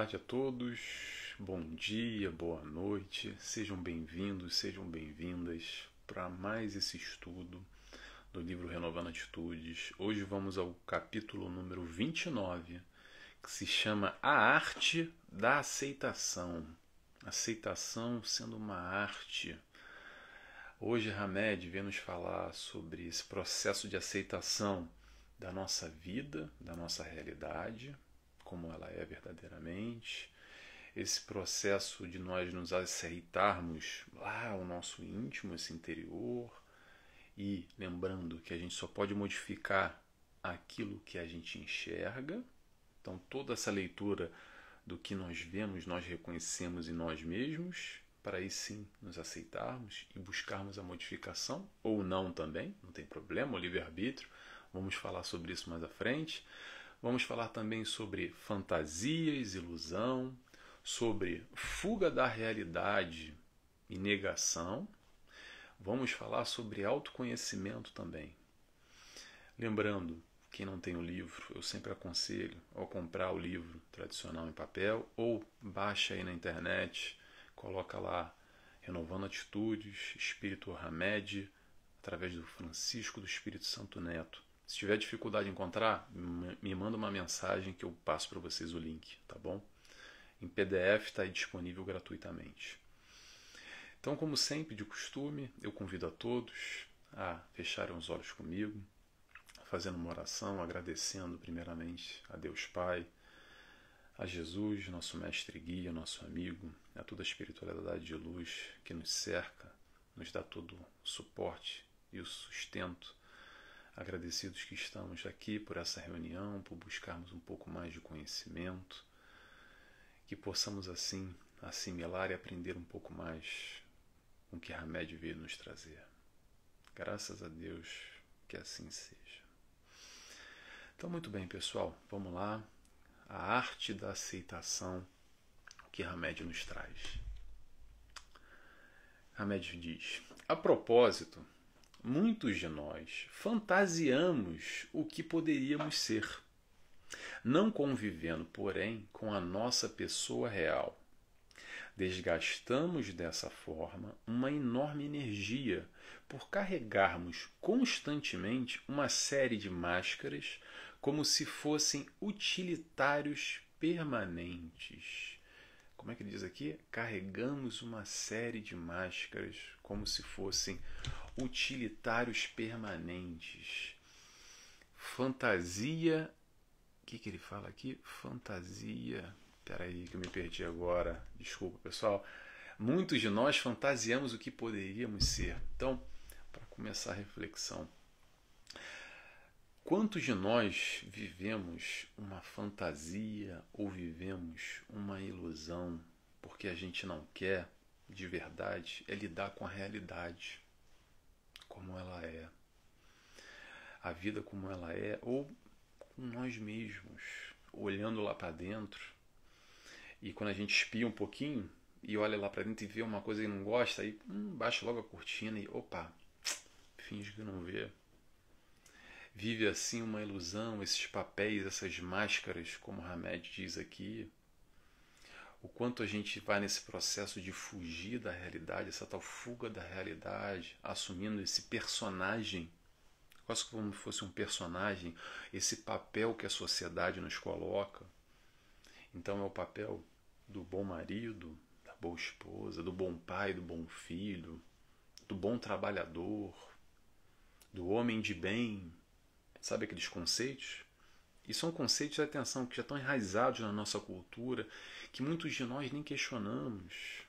tarde a todos, bom dia, boa noite, sejam bem-vindos, sejam bem-vindas para mais esse estudo do livro Renovando Atitudes. Hoje vamos ao capítulo número 29, que se chama A Arte da Aceitação. Aceitação sendo uma arte. Hoje Hamed vem nos falar sobre esse processo de aceitação da nossa vida, da nossa realidade, como ela é verdadeiramente, esse processo de nós nos aceitarmos lá o nosso íntimo, esse interior, e lembrando que a gente só pode modificar aquilo que a gente enxerga. Então, toda essa leitura do que nós vemos, nós reconhecemos em nós mesmos, para aí sim nos aceitarmos e buscarmos a modificação, ou não também, não tem problema, o livre-arbítrio. Vamos falar sobre isso mais à frente. Vamos falar também sobre fantasias, ilusão, sobre fuga da realidade e negação. Vamos falar sobre autoconhecimento também. Lembrando, quem não tem o livro, eu sempre aconselho ao comprar o livro tradicional em papel ou baixa aí na internet, coloca lá Renovando Atitudes, Espírito Hamed, através do Francisco do Espírito Santo Neto. Se tiver dificuldade em encontrar, me manda uma mensagem que eu passo para vocês o link, tá bom? Em PDF está disponível gratuitamente. Então, como sempre, de costume, eu convido a todos a fecharem os olhos comigo, fazendo uma oração, agradecendo primeiramente a Deus Pai, a Jesus, nosso mestre e guia, nosso amigo, a toda a espiritualidade de luz que nos cerca, nos dá todo o suporte e o sustento agradecidos que estamos aqui por essa reunião, por buscarmos um pouco mais de conhecimento, que possamos assim assimilar e aprender um pouco mais com que Hamed veio nos trazer. Graças a Deus que assim seja. Então, muito bem, pessoal, vamos lá. A arte da aceitação que Hamed nos traz. Hamed diz: A propósito, muitos de nós fantasiamos o que poderíamos ser, não convivendo, porém, com a nossa pessoa real. Desgastamos dessa forma uma enorme energia por carregarmos constantemente uma série de máscaras como se fossem utilitários permanentes. Como é que ele diz aqui? Carregamos uma série de máscaras como se fossem utilitários permanentes. Fantasia. O que, que ele fala aqui? Fantasia. Peraí, que eu me perdi agora. Desculpa, pessoal. Muitos de nós fantasiamos o que poderíamos ser. Então, para começar a reflexão, quantos de nós vivemos uma fantasia ou vivemos uma ilusão porque a gente não quer de verdade é lidar com a realidade? como ela é, a vida como ela é, ou com nós mesmos, olhando lá para dentro. E quando a gente espia um pouquinho e olha lá para dentro e vê uma coisa que não gosta, aí hum, baixa logo a cortina e opa, finge que não vê. Vive assim uma ilusão, esses papéis, essas máscaras, como Hamed diz aqui, o quanto a gente vai nesse processo de fugir da realidade, essa tal fuga da realidade, assumindo esse personagem, quase como fosse um personagem, esse papel que a sociedade nos coloca. Então é o papel do bom marido, da boa esposa, do bom pai, do bom filho, do bom trabalhador, do homem de bem. Sabe aqueles conceitos? E são conceitos de atenção que já estão enraizados na nossa cultura que muitos de nós nem questionamos.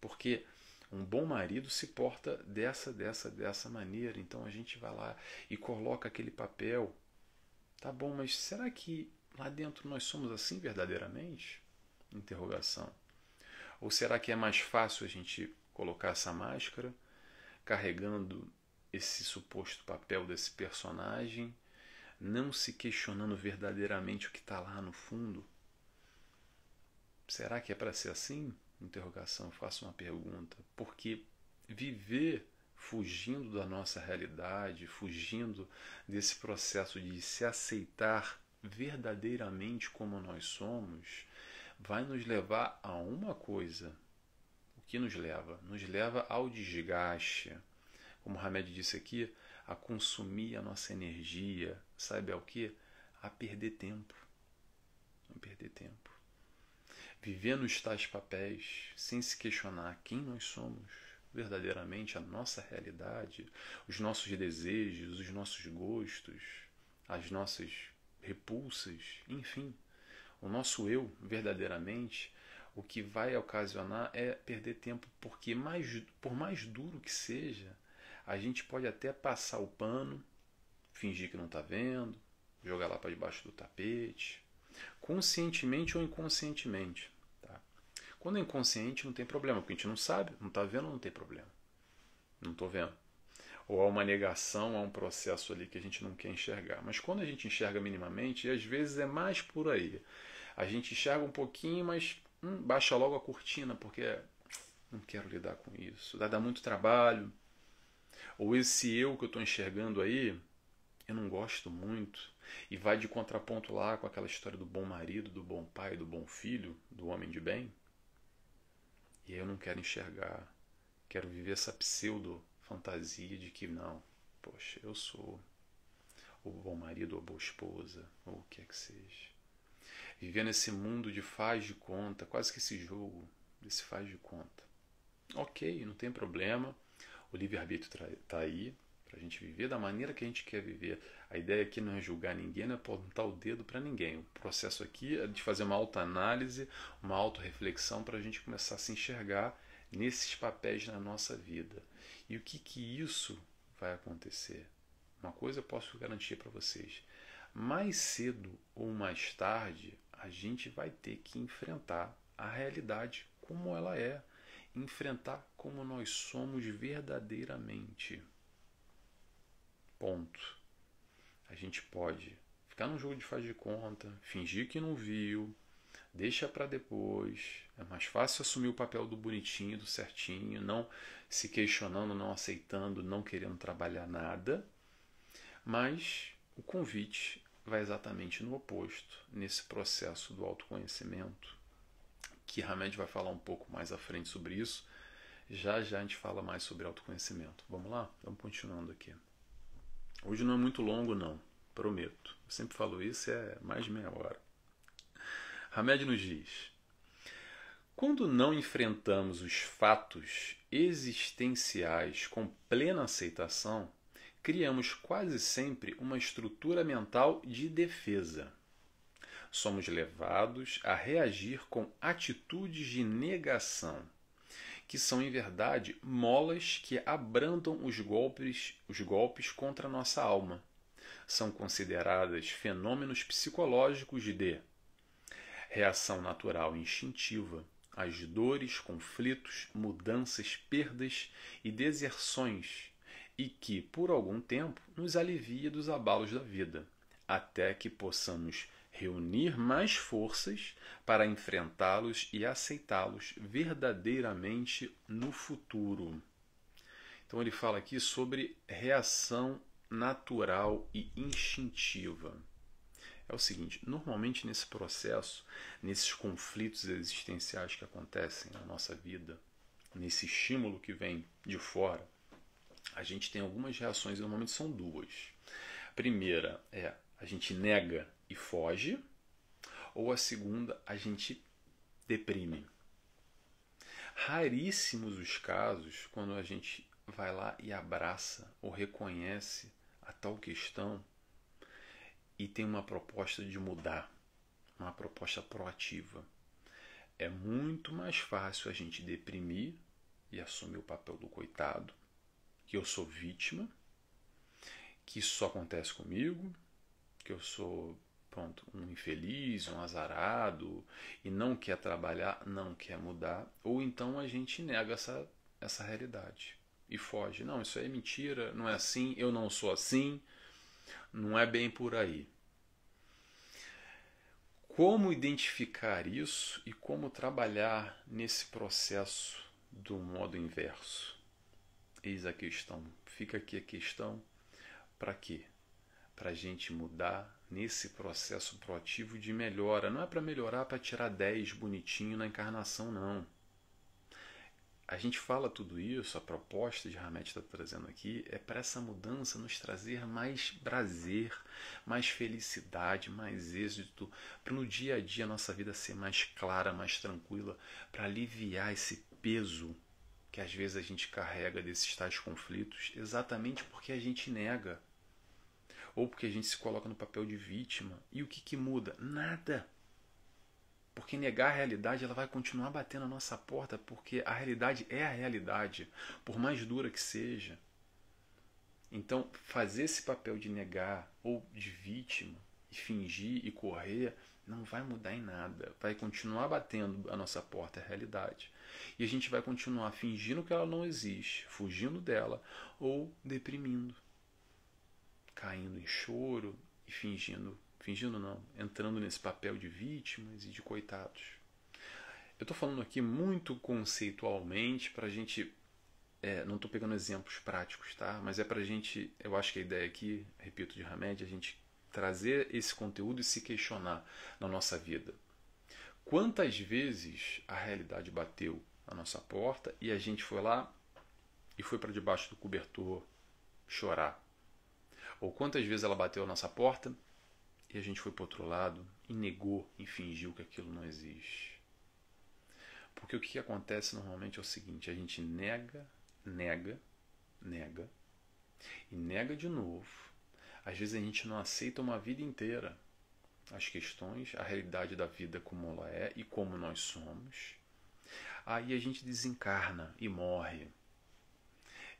Porque um bom marido se porta dessa, dessa, dessa maneira. Então a gente vai lá e coloca aquele papel. Tá bom, mas será que lá dentro nós somos assim verdadeiramente? Interrogação. Ou será que é mais fácil a gente colocar essa máscara, carregando esse suposto papel desse personagem, não se questionando verdadeiramente o que está lá no fundo? Será que é para ser assim? Interrogação, faço uma pergunta. Porque viver fugindo da nossa realidade, fugindo desse processo de se aceitar verdadeiramente como nós somos, vai nos levar a uma coisa. O que nos leva? Nos leva ao desgaste. Como Hamed disse aqui, a consumir a nossa energia, sabe ao que? A perder tempo. A perder tempo. Viver nos tais papéis, sem se questionar quem nós somos verdadeiramente, a nossa realidade, os nossos desejos, os nossos gostos, as nossas repulsas, enfim, o nosso eu verdadeiramente, o que vai ocasionar é perder tempo, porque mais, por mais duro que seja, a gente pode até passar o pano, fingir que não está vendo, jogar lá para debaixo do tapete, conscientemente ou inconscientemente. Tá? Quando é inconsciente não tem problema, porque a gente não sabe, não está vendo, não tem problema. Não estou vendo ou há uma negação a um processo ali que a gente não quer enxergar. Mas quando a gente enxerga minimamente, e às vezes é mais por aí. A gente enxerga um pouquinho, mas hum, baixa logo a cortina, porque não quero lidar com isso. Vai dar muito trabalho. Ou esse eu que eu estou enxergando aí, eu não gosto muito. E vai de contraponto lá com aquela história do bom marido, do bom pai, do bom filho, do homem de bem. E eu não quero enxergar. Quero viver essa pseudo fantasia de que não, poxa, eu sou o bom marido ou a boa esposa, ou o que é que seja. Viver nesse mundo de faz de conta, quase que esse jogo desse faz de conta. Ok, não tem problema, o livre-arbítrio está aí para a gente viver da maneira que a gente quer viver. A ideia aqui não é julgar ninguém, não é apontar o dedo para ninguém. O processo aqui é de fazer uma autoanálise, uma autorreflexão para a gente começar a se enxergar nesses papéis na nossa vida. E o que, que isso vai acontecer? Uma coisa eu posso garantir para vocês: mais cedo ou mais tarde, a gente vai ter que enfrentar a realidade como ela é, enfrentar como nós somos verdadeiramente. Ponto. A gente pode ficar num jogo de faz de conta, fingir que não viu, deixa para depois. É mais fácil assumir o papel do bonitinho, do certinho, não se questionando, não aceitando, não querendo trabalhar nada. Mas o convite vai exatamente no oposto, nesse processo do autoconhecimento, que Hamed vai falar um pouco mais à frente sobre isso. Já já a gente fala mais sobre autoconhecimento. Vamos lá? Vamos continuando aqui. Hoje não é muito longo, não, prometo. Eu sempre falo isso, é mais de meia hora. Hamed nos diz: quando não enfrentamos os fatos existenciais com plena aceitação, criamos quase sempre uma estrutura mental de defesa. Somos levados a reagir com atitudes de negação, que são em verdade molas que abrandam os golpes, os golpes contra a nossa alma. São consideradas fenômenos psicológicos de reação natural instintiva às dores, conflitos, mudanças, perdas e deserções, e que, por algum tempo, nos alivia dos abalos da vida, até que possamos reunir mais forças para enfrentá-los e aceitá-los verdadeiramente no futuro. Então ele fala aqui sobre reação natural e instintiva é o seguinte: normalmente nesse processo, nesses conflitos existenciais que acontecem na nossa vida, nesse estímulo que vem de fora, a gente tem algumas reações, normalmente são duas. A primeira é a gente nega e foge, ou a segunda, a gente deprime. Raríssimos os casos quando a gente vai lá e abraça ou reconhece a tal questão e tem uma proposta de mudar, uma proposta proativa. É muito mais fácil a gente deprimir e assumir o papel do coitado, que eu sou vítima, que isso só acontece comigo, que eu sou pronto, um infeliz, um azarado e não quer trabalhar, não quer mudar, ou então a gente nega essa, essa realidade e foge. Não, isso aí é mentira, não é assim, eu não sou assim. Não é bem por aí. Como identificar isso e como trabalhar nesse processo do modo inverso? Eis a questão. Fica aqui a questão para quê? para a gente mudar nesse processo proativo de melhora. Não é para melhorar para tirar 10 bonitinho na encarnação, não. A gente fala tudo isso, a proposta de Hamed está trazendo aqui é para essa mudança nos trazer mais prazer, mais felicidade, mais êxito, para no dia a dia a nossa vida ser mais clara, mais tranquila, para aliviar esse peso que às vezes a gente carrega desses tais conflitos, exatamente porque a gente nega ou porque a gente se coloca no papel de vítima. E o que, que muda? Nada. Porque negar a realidade ela vai continuar batendo a nossa porta, porque a realidade é a realidade, por mais dura que seja. Então, fazer esse papel de negar ou de vítima e fingir e correr não vai mudar em nada. Vai continuar batendo a nossa porta, a realidade. E a gente vai continuar fingindo que ela não existe, fugindo dela ou deprimindo caindo em choro e fingindo, fingindo não, entrando nesse papel de vítimas e de coitados. Eu estou falando aqui muito conceitualmente para a gente. É, não estou pegando exemplos práticos, tá? Mas é para a gente. Eu acho que a ideia aqui, repito, de Hamed, é a gente trazer esse conteúdo e se questionar na nossa vida. Quantas vezes a realidade bateu a nossa porta e a gente foi lá e foi para debaixo do cobertor chorar? Ou quantas vezes ela bateu a nossa porta e a gente foi para outro lado e negou e fingiu que aquilo não existe. Porque o que acontece normalmente é o seguinte: a gente nega, nega, nega e nega de novo. Às vezes a gente não aceita uma vida inteira as questões, a realidade da vida como ela é e como nós somos. Aí a gente desencarna e morre.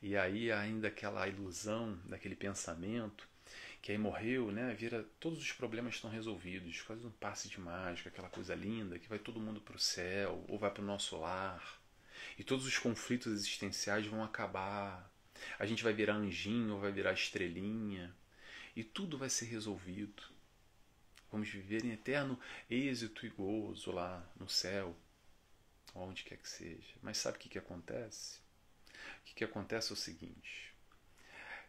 E aí ainda aquela ilusão daquele pensamento que aí morreu, né? Vira todos os problemas estão resolvidos, quase um passe de mágica, aquela coisa linda que vai todo mundo para o céu ou vai para o nosso lar e todos os conflitos existenciais vão acabar. A gente vai virar anjinho ou vai virar estrelinha e tudo vai ser resolvido. Vamos viver em eterno êxito e gozo lá no céu, onde quer que seja. Mas sabe o que, que acontece? O que, que acontece é o seguinte: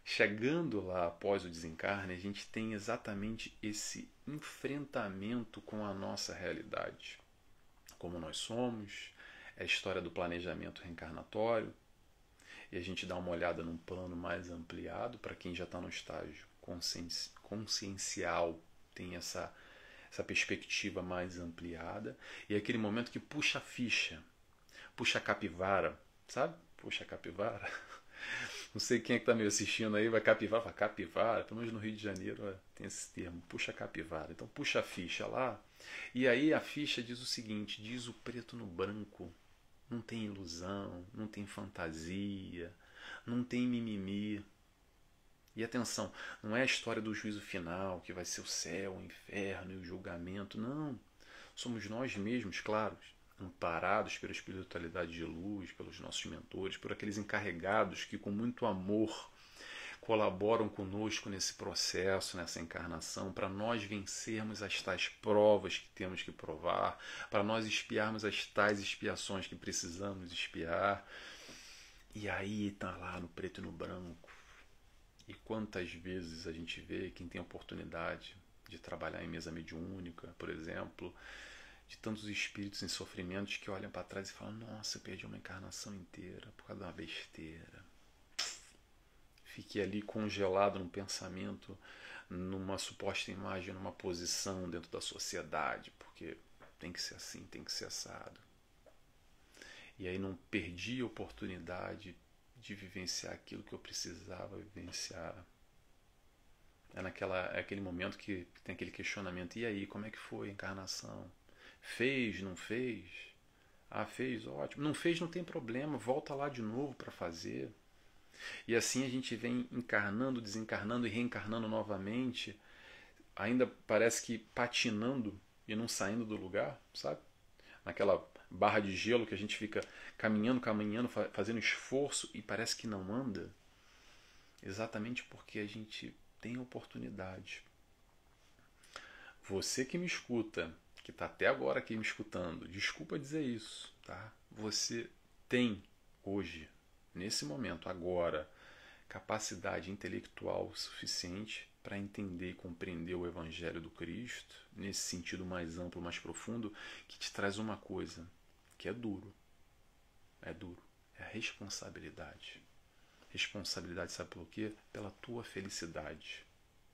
chegando lá após o desencarne, a gente tem exatamente esse enfrentamento com a nossa realidade, como nós somos, é a história do planejamento reencarnatório, e a gente dá uma olhada num plano mais ampliado para quem já está no estágio consciencial, tem essa, essa perspectiva mais ampliada, e é aquele momento que puxa a ficha, puxa a capivara, sabe? Puxa, capivara. Não sei quem é que está me assistindo aí, vai capivara, fala capivara, pelo menos no Rio de Janeiro tem esse termo, puxa capivara. Então puxa a ficha lá, e aí a ficha diz o seguinte, diz o preto no branco, não tem ilusão, não tem fantasia, não tem mimimi. E atenção, não é a história do juízo final, que vai ser o céu, o inferno e o julgamento, não. Somos nós mesmos, claro, amparados pela espiritualidade de luz, pelos nossos mentores, por aqueles encarregados que com muito amor colaboram conosco nesse processo, nessa encarnação, para nós vencermos as tais provas que temos que provar, para nós espiarmos as tais expiações que precisamos espiar. E aí está lá no preto e no branco. E quantas vezes a gente vê quem tem oportunidade de trabalhar em mesa mediúnica, por exemplo, de tantos espíritos em sofrimentos que olham para trás e falam: Nossa, perdi uma encarnação inteira por causa de uma besteira. Fiquei ali congelado num pensamento, numa suposta imagem, numa posição dentro da sociedade, porque tem que ser assim, tem que ser assado. E aí não perdi a oportunidade de vivenciar aquilo que eu precisava vivenciar. É, naquela, é aquele momento que tem aquele questionamento: e aí, como é que foi a encarnação? Fez, não fez? Ah, fez, ótimo. Não fez, não tem problema, volta lá de novo para fazer. E assim a gente vem encarnando, desencarnando e reencarnando novamente, ainda parece que patinando e não saindo do lugar, sabe? Naquela barra de gelo que a gente fica caminhando, caminhando, fazendo esforço e parece que não anda. Exatamente porque a gente tem oportunidade. Você que me escuta, que está até agora aqui me escutando, desculpa dizer isso, tá? Você tem hoje, nesse momento, agora, capacidade intelectual suficiente para entender e compreender o Evangelho do Cristo, nesse sentido mais amplo, mais profundo, que te traz uma coisa que é duro. É duro. É a responsabilidade. Responsabilidade, sabe pelo quê? Pela tua felicidade,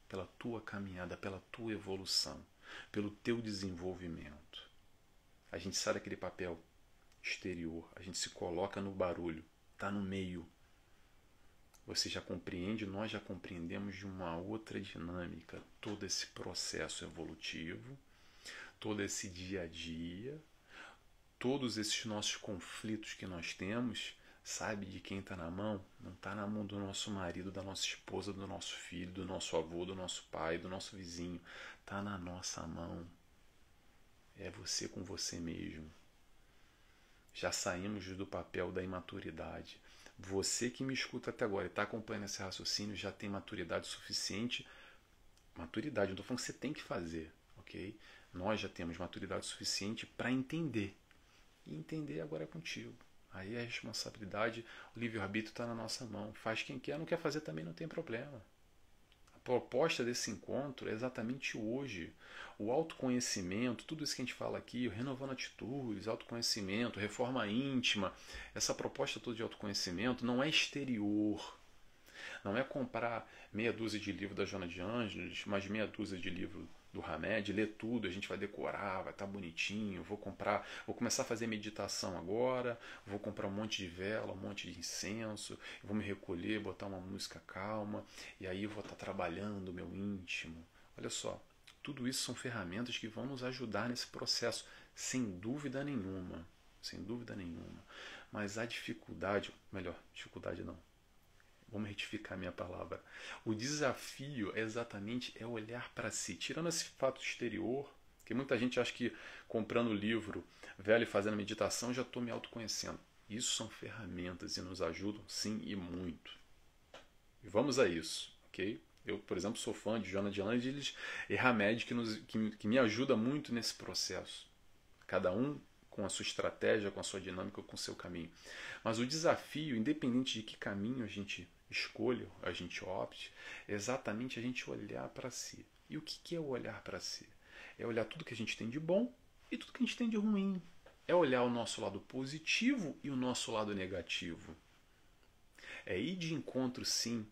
pela tua caminhada, pela tua evolução, pelo teu desenvolvimento. A gente sai daquele papel exterior, a gente se coloca no barulho, está no meio você já compreende, nós já compreendemos de uma outra dinâmica todo esse processo evolutivo, todo esse dia a dia, todos esses nossos conflitos que nós temos, sabe de quem está na mão? Não está na mão do nosso marido, da nossa esposa, do nosso filho, do nosso avô, do nosso pai, do nosso vizinho. Está na nossa mão. É você com você mesmo. Já saímos do papel da imaturidade. Você que me escuta até agora e está acompanhando esse raciocínio já tem maturidade suficiente. Maturidade, não estou falando que você tem que fazer, ok? Nós já temos maturidade suficiente para entender. E entender agora é contigo. Aí a responsabilidade, o livre-arbítrio está na nossa mão. Faz quem quer, não quer fazer também não tem problema proposta desse encontro é exatamente hoje. O autoconhecimento, tudo isso que a gente fala aqui, renovando atitudes, autoconhecimento, reforma íntima, essa proposta toda de autoconhecimento não é exterior. Não é comprar meia dúzia de livros da Jona de Ângeles, mais meia dúzia de livros do Hamed, ler tudo, a gente vai decorar, vai estar tá bonitinho, vou comprar, vou começar a fazer meditação agora, vou comprar um monte de vela, um monte de incenso, vou me recolher, botar uma música calma, e aí vou estar tá trabalhando o meu íntimo. Olha só, tudo isso são ferramentas que vão nos ajudar nesse processo, sem dúvida nenhuma, sem dúvida nenhuma. Mas a dificuldade, melhor, dificuldade não, Vamos retificar a minha palavra. O desafio é exatamente é olhar para si, tirando esse fato exterior, que muita gente acha que comprando livro velho e fazendo meditação já estou me autoconhecendo. Isso são ferramentas e nos ajudam sim e muito. E vamos a isso, ok? Eu, por exemplo, sou fã de Jonah de Angeles e Hamed, que, nos, que, que me ajuda muito nesse processo. Cada um com a sua estratégia, com a sua dinâmica, com o seu caminho. Mas o desafio, independente de que caminho a gente escolha, a gente opte, é exatamente a gente olhar para si. E o que é o olhar para si? É olhar tudo que a gente tem de bom e tudo que a gente tem de ruim. É olhar o nosso lado positivo e o nosso lado negativo. É ir de encontro, sim,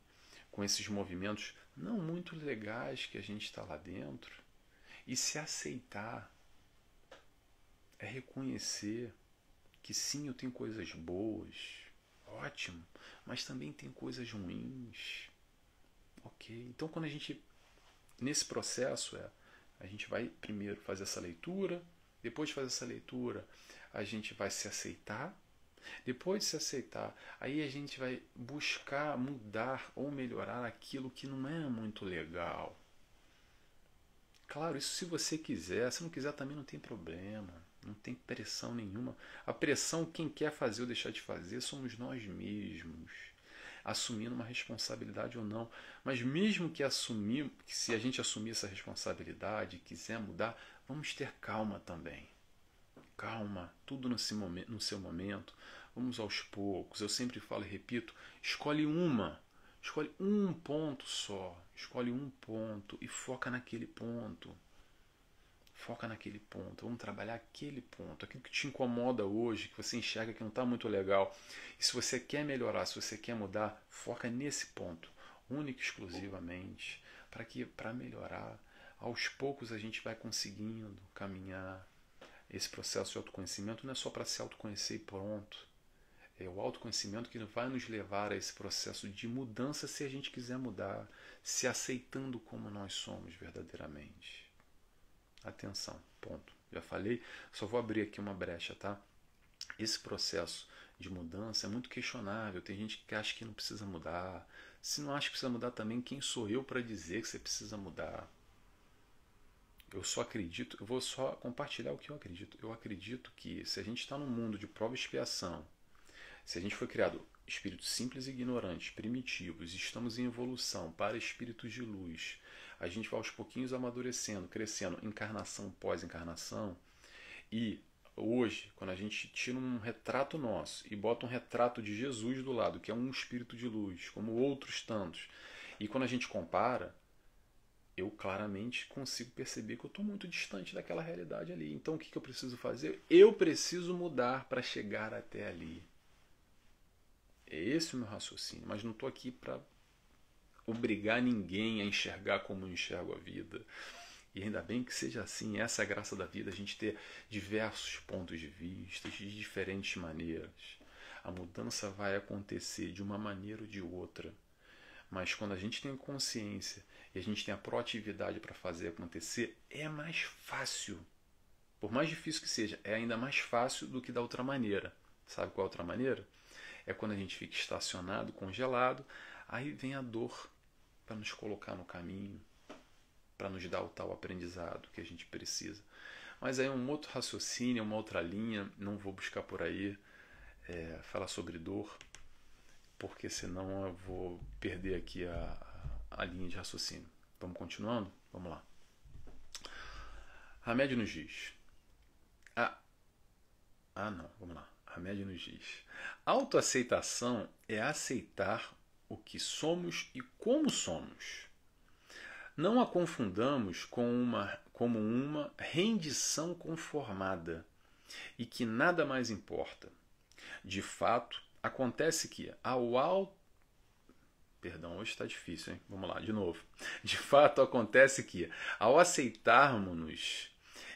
com esses movimentos não muito legais que a gente está lá dentro e se aceitar. É reconhecer que sim, eu tenho coisas boas, ótimo, mas também tem coisas ruins. Ok? Então, quando a gente, nesse processo, é, a gente vai primeiro fazer essa leitura, depois de fazer essa leitura, a gente vai se aceitar. Depois de se aceitar, aí a gente vai buscar mudar ou melhorar aquilo que não é muito legal. Claro, isso se você quiser, se não quiser também não tem problema. Não tem pressão nenhuma. A pressão, quem quer fazer ou deixar de fazer, somos nós mesmos. Assumindo uma responsabilidade ou não. Mas mesmo que assumir, que se a gente assumir essa responsabilidade, quiser mudar, vamos ter calma também. Calma, tudo no seu momento. No seu momento. Vamos aos poucos. Eu sempre falo e repito: escolhe uma. Escolhe um ponto só. Escolhe um ponto e foca naquele ponto. Foca naquele ponto, vamos trabalhar aquele ponto, aquilo que te incomoda hoje, que você enxerga que não está muito legal. E se você quer melhorar, se você quer mudar, foca nesse ponto, único e exclusivamente, para que para melhorar, aos poucos a gente vai conseguindo caminhar. Esse processo de autoconhecimento não é só para se autoconhecer e pronto. É o autoconhecimento que vai nos levar a esse processo de mudança se a gente quiser mudar, se aceitando como nós somos verdadeiramente. Atenção, ponto. Já falei, só vou abrir aqui uma brecha, tá? Esse processo de mudança é muito questionável. Tem gente que acha que não precisa mudar. Se não acha que precisa mudar também, quem sou eu para dizer que você precisa mudar? Eu só acredito, eu vou só compartilhar o que eu acredito. Eu acredito que se a gente está num mundo de prova e expiação, se a gente foi criado espíritos simples e ignorantes, primitivos, estamos em evolução para espíritos de luz, a gente vai aos pouquinhos amadurecendo, crescendo, encarnação pós encarnação. E hoje, quando a gente tira um retrato nosso e bota um retrato de Jesus do lado, que é um espírito de luz, como outros tantos, e quando a gente compara, eu claramente consigo perceber que eu estou muito distante daquela realidade ali. Então o que, que eu preciso fazer? Eu preciso mudar para chegar até ali. É esse o meu raciocínio, mas não estou aqui para obrigar ninguém a enxergar como eu enxergo a vida. E ainda bem que seja assim, essa é a graça da vida, a gente ter diversos pontos de vista, de diferentes maneiras. A mudança vai acontecer de uma maneira ou de outra. Mas quando a gente tem consciência e a gente tem a proatividade para fazer acontecer, é mais fácil. Por mais difícil que seja, é ainda mais fácil do que da outra maneira. Sabe qual é a outra maneira? É quando a gente fica estacionado, congelado, aí vem a dor para nos colocar no caminho, para nos dar o tal aprendizado que a gente precisa. Mas aí um outro raciocínio, uma outra linha, não vou buscar por aí é, falar sobre dor, porque senão eu vou perder aqui a, a linha de raciocínio. Vamos continuando? Vamos lá. Hamed nos diz. Ah, ah, não, vamos lá. Hamed nos diz. Autoaceitação é aceitar o que somos e como somos. Não a confundamos com uma, como uma rendição conformada e que nada mais importa. De fato, acontece que ao alto Perdão, hoje está difícil, hein? Vamos lá, de novo. De fato, acontece que, ao aceitarmos-nos,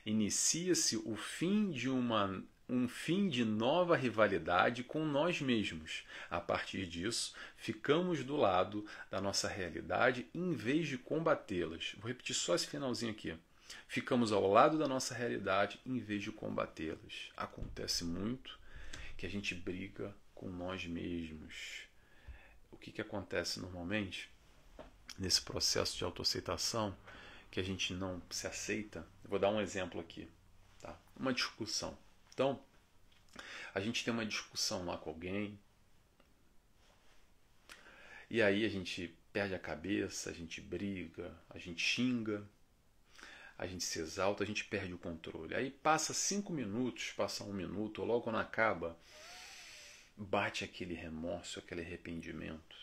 inicia-se o fim de uma um fim de nova rivalidade com nós mesmos. A partir disso, ficamos do lado da nossa realidade em vez de combatê-las. Vou repetir só esse finalzinho aqui. Ficamos ao lado da nossa realidade em vez de combatê-las. Acontece muito que a gente briga com nós mesmos que, que acontece normalmente nesse processo de autoaceitação que a gente não se aceita? vou dar um exemplo aqui. Tá? Uma discussão. Então, a gente tem uma discussão lá com alguém, e aí a gente perde a cabeça, a gente briga, a gente xinga, a gente se exalta, a gente perde o controle. Aí passa cinco minutos, passa um minuto, logo quando acaba, bate aquele remorso, aquele arrependimento.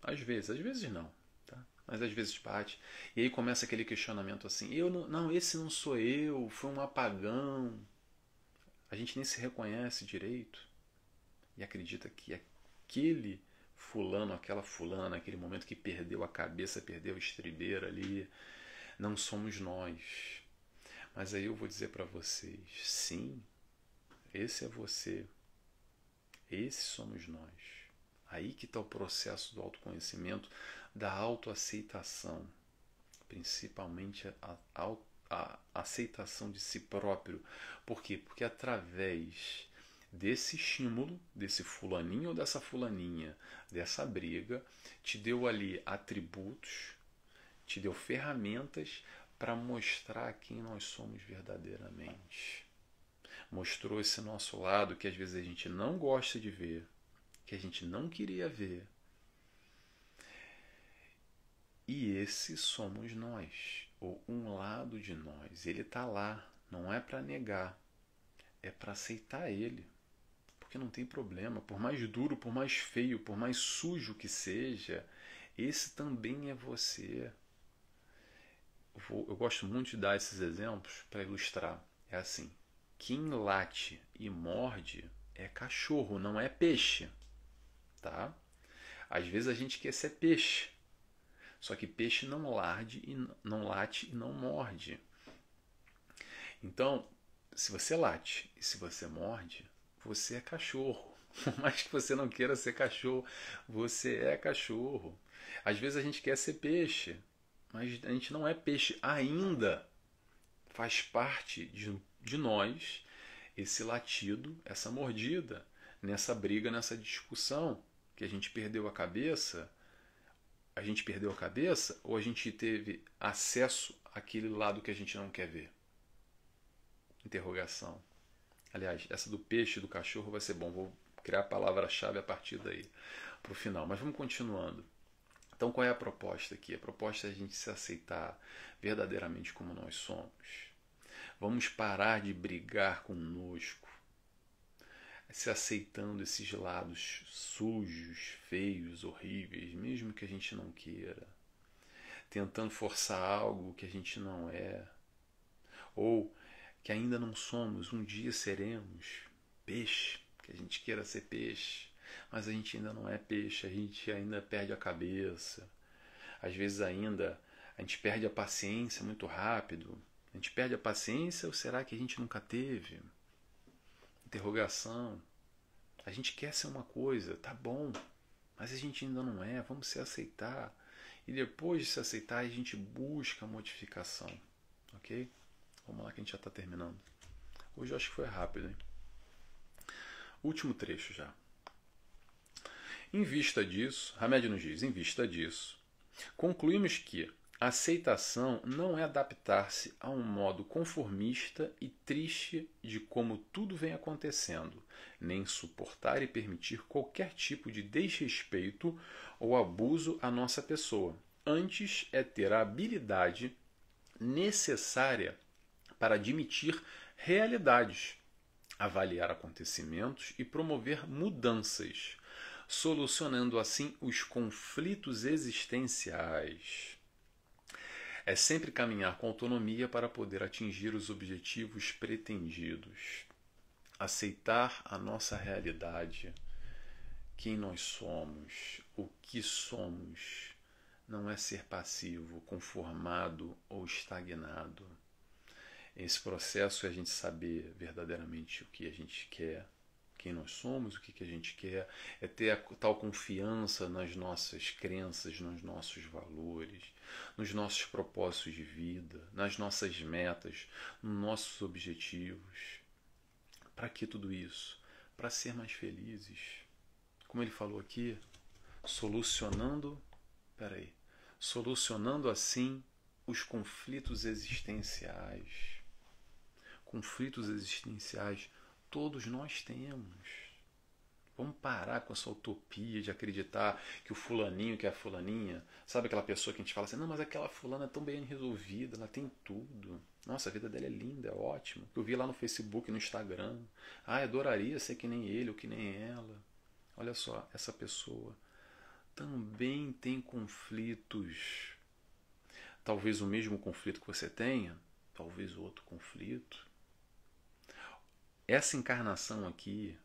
Às vezes, às vezes não, tá? Mas às vezes bate. E aí começa aquele questionamento assim: eu não, não, esse não sou eu, foi um apagão. A gente nem se reconhece direito e acredita que aquele fulano, aquela fulana, aquele momento que perdeu a cabeça, perdeu a estribeira ali, não somos nós. Mas aí eu vou dizer para vocês: sim, esse é você. Esses somos nós. Aí que está o processo do autoconhecimento, da autoaceitação, principalmente a, a, a, aceitação de si próprio. Por quê? Porque através desse estímulo, desse fulaninho ou dessa fulaninha, dessa briga, te deu ali atributos, te deu ferramentas para mostrar quem nós somos verdadeiramente mostrou esse nosso lado que às vezes a gente não gosta de ver, que a gente não queria ver. E esse somos nós, ou um lado de nós. Ele está lá, não é para negar, é para aceitar ele. Porque não tem problema, por mais duro, por mais feio, por mais sujo que seja, esse também é você. Eu gosto muito de dar esses exemplos para ilustrar. É assim: quem late e morde é cachorro, não é peixe. Tá? Às vezes a gente quer ser peixe. Só que peixe não larde e não late e não morde. Então, se você late e se você morde, você é cachorro. Por mais que você não queira ser cachorro, você é cachorro. Às vezes a gente quer ser peixe, mas a gente não é peixe ainda. Faz parte de de nós esse latido, essa mordida, nessa briga, nessa discussão que a gente perdeu a cabeça. A gente perdeu a cabeça ou a gente teve acesso àquele lado que a gente não quer ver? Interrogação. Aliás, essa do peixe e do cachorro vai ser bom. Vou criar a palavra-chave a partir daí para o final. Mas vamos continuando. Então, qual é a proposta aqui? A proposta é a gente se aceitar verdadeiramente como nós somos Vamos parar de brigar conosco, se aceitando esses lados sujos, feios, horríveis, mesmo que a gente não queira. tentando forçar algo que a gente não é, ou que ainda não somos, um dia seremos peixe, que a gente queira ser peixe, mas a gente ainda não é peixe, a gente ainda perde a cabeça. Às vezes ainda a gente perde a paciência muito rápido. A gente perde a paciência ou será que a gente nunca teve? Interrogação. A gente quer ser uma coisa, tá bom, mas a gente ainda não é, vamos se aceitar. E depois de se aceitar, a gente busca a modificação. Ok? Vamos lá que a gente já está terminando. Hoje eu acho que foi rápido, hein? Último trecho já. Em vista disso, Hamed nos diz, em vista disso, concluímos que aceitação não é adaptar-se a um modo conformista e triste de como tudo vem acontecendo, nem suportar e permitir qualquer tipo de desrespeito ou abuso à nossa pessoa. Antes é ter a habilidade necessária para admitir realidades, avaliar acontecimentos e promover mudanças, solucionando assim os conflitos existenciais. É sempre caminhar com autonomia para poder atingir os objetivos pretendidos. Aceitar a nossa realidade, quem nós somos, o que somos, não é ser passivo, conformado ou estagnado esse processo é a gente saber verdadeiramente o que a gente quer, quem nós somos, o que, que a gente quer, é ter a tal confiança nas nossas crenças, nos nossos valores, nos nossos propósitos de vida, nas nossas metas, nos nossos objetivos. Para que tudo isso? Para ser mais felizes. Como ele falou aqui, solucionando, peraí, solucionando assim os conflitos existenciais conflitos existenciais, todos nós temos. Vamos parar com essa utopia de acreditar que o fulaninho, que é a fulaninha, sabe aquela pessoa que a gente fala assim, não, mas aquela fulana é tão bem resolvida, ela tem tudo. Nossa, a vida dela é linda, é ótimo. Eu vi lá no Facebook, no Instagram. Ah, adoraria ser que nem ele ou que nem ela. Olha só, essa pessoa também tem conflitos. Talvez o mesmo conflito que você tenha, talvez outro conflito. Essa encarnação aqui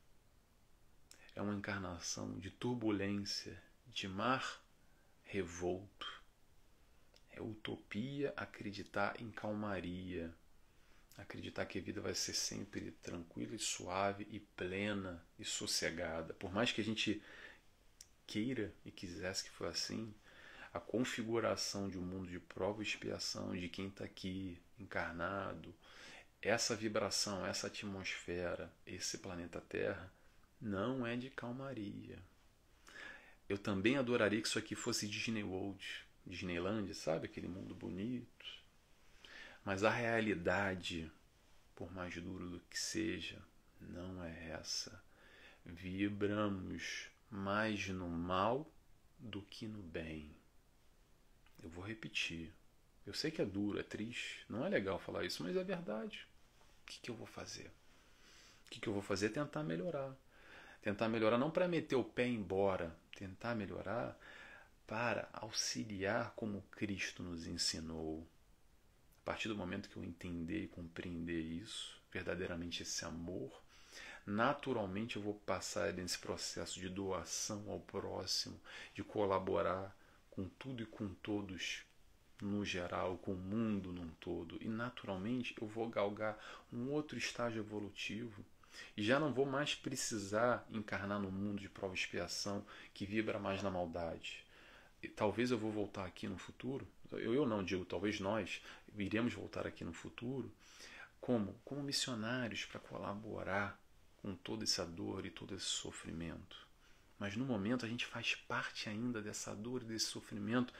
é uma encarnação de turbulência, de mar revolto. É utopia acreditar em calmaria, acreditar que a vida vai ser sempre tranquila e suave e plena e sossegada. Por mais que a gente queira e quisesse que fosse assim, a configuração de um mundo de prova e expiação de quem está aqui encarnado, essa vibração, essa atmosfera, esse planeta Terra não é de calmaria. Eu também adoraria que isso aqui fosse Disney World, Disneyland, sabe? Aquele mundo bonito. Mas a realidade, por mais duro do que seja, não é essa. Vibramos mais no mal do que no bem. Eu vou repetir. Eu sei que é duro, é triste, não é legal falar isso, mas é verdade. O que, que eu vou fazer? O que, que eu vou fazer? Tentar melhorar. Tentar melhorar não para meter o pé embora, tentar melhorar para auxiliar como Cristo nos ensinou. A partir do momento que eu entender e compreender isso, verdadeiramente esse amor, naturalmente eu vou passar nesse processo de doação ao próximo, de colaborar com tudo e com todos no geral, com o mundo num todo. E naturalmente eu vou galgar um outro estágio evolutivo. E já não vou mais precisar encarnar no mundo de prova e expiação que vibra mais na maldade. E talvez eu vou voltar aqui no futuro, eu, eu não digo, talvez nós iremos voltar aqui no futuro, como? Como missionários para colaborar com toda essa dor e todo esse sofrimento. Mas no momento a gente faz parte ainda dessa dor e desse sofrimento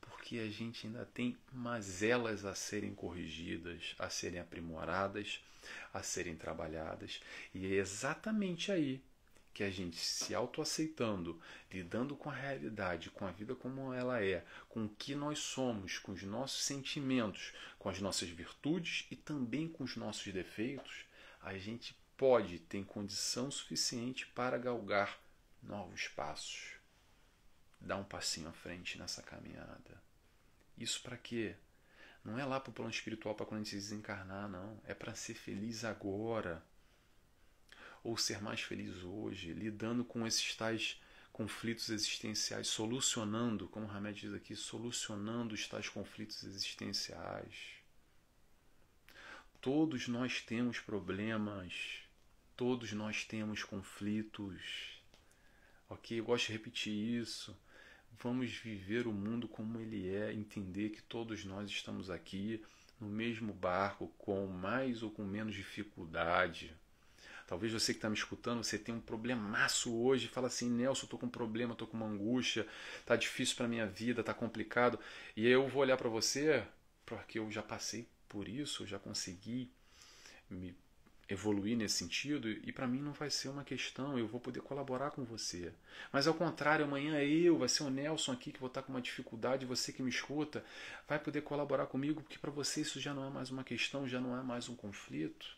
porque a gente ainda tem mazelas a serem corrigidas, a serem aprimoradas, a serem trabalhadas, e é exatamente aí que a gente se autoaceitando, lidando com a realidade, com a vida como ela é, com o que nós somos, com os nossos sentimentos, com as nossas virtudes e também com os nossos defeitos, a gente pode ter condição suficiente para galgar novos passos dar um passinho à frente nessa caminhada Isso para quê? Não é lá para o plano espiritual para quando a gente desencarnar, não. É para ser feliz agora. Ou ser mais feliz hoje, lidando com esses tais conflitos existenciais, solucionando, como Hamed diz aqui, solucionando os tais conflitos existenciais. Todos nós temos problemas, todos nós temos conflitos. Ok? Eu gosto de repetir isso. Vamos viver o mundo como ele é, entender que todos nós estamos aqui no mesmo barco, com mais ou com menos dificuldade Talvez você que está me escutando, você tenha um problemaço hoje, fala assim, Nelson, estou com um problema, estou com uma angústia, está difícil para minha vida, está complicado. E eu vou olhar para você, porque eu já passei por isso, eu já consegui me evoluir nesse sentido, e para mim não vai ser uma questão, eu vou poder colaborar com você. Mas ao contrário, amanhã é eu, vai ser o Nelson aqui que vou estar tá com uma dificuldade, você que me escuta, vai poder colaborar comigo, porque para você isso já não é mais uma questão, já não é mais um conflito.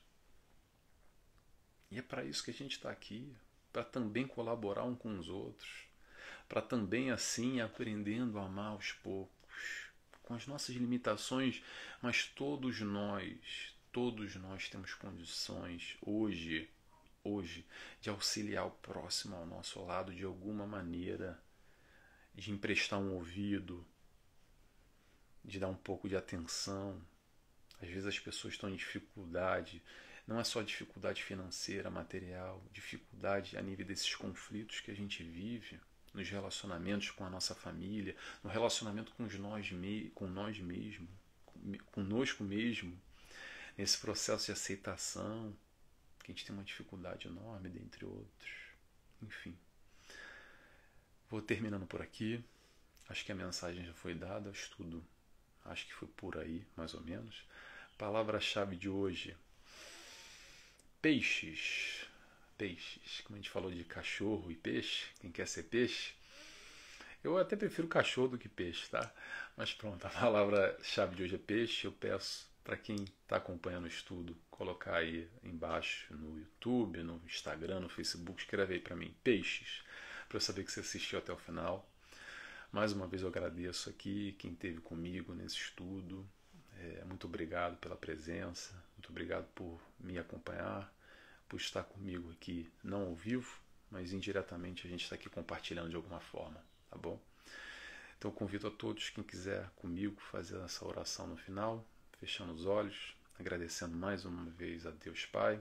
E é para isso que a gente está aqui, para também colaborar um com os outros, para também assim aprendendo a amar aos poucos, com as nossas limitações, mas todos nós, todos nós temos condições hoje, hoje, de auxiliar o próximo ao nosso lado de alguma maneira, de emprestar um ouvido, de dar um pouco de atenção. Às vezes as pessoas estão em dificuldade, não é só dificuldade financeira, material, dificuldade a nível desses conflitos que a gente vive nos relacionamentos com a nossa família, no relacionamento com nós, com nós mesmos, conosco mesmo, nesse processo de aceitação, que a gente tem uma dificuldade enorme, dentre outros. Enfim. Vou terminando por aqui. Acho que a mensagem já foi dada, o estudo acho que foi por aí, mais ou menos. Palavra-chave de hoje: Peixes. Peixes. Como a gente falou de cachorro e peixe, quem quer ser peixe. Eu até prefiro cachorro do que peixe, tá? Mas pronto, a palavra-chave de hoje é peixe. Eu peço para quem está acompanhando o estudo colocar aí embaixo no YouTube, no Instagram, no Facebook, escreve aí para mim peixes, para eu saber que você assistiu até o final. Mais uma vez eu agradeço aqui quem esteve comigo nesse estudo. É, muito obrigado pela presença, muito obrigado por me acompanhar, por estar comigo aqui, não ao vivo, mas indiretamente a gente está aqui compartilhando de alguma forma, tá bom? Então convido a todos, quem quiser comigo, fazer essa oração no final, fechando os olhos, agradecendo mais uma vez a Deus Pai,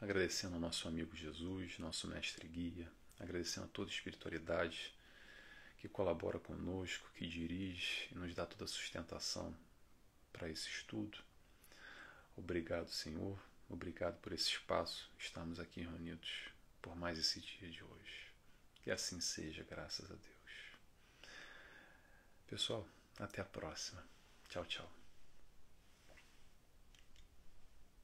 agradecendo ao nosso amigo Jesus, nosso mestre guia, agradecendo a toda a espiritualidade que colabora conosco, que dirige e nos dá toda a sustentação para esse estudo. Obrigado, Senhor. Obrigado por esse espaço, estarmos aqui reunidos por mais esse dia de hoje. Que assim seja, graças a Deus. Pessoal, até a próxima. Tchau, tchau.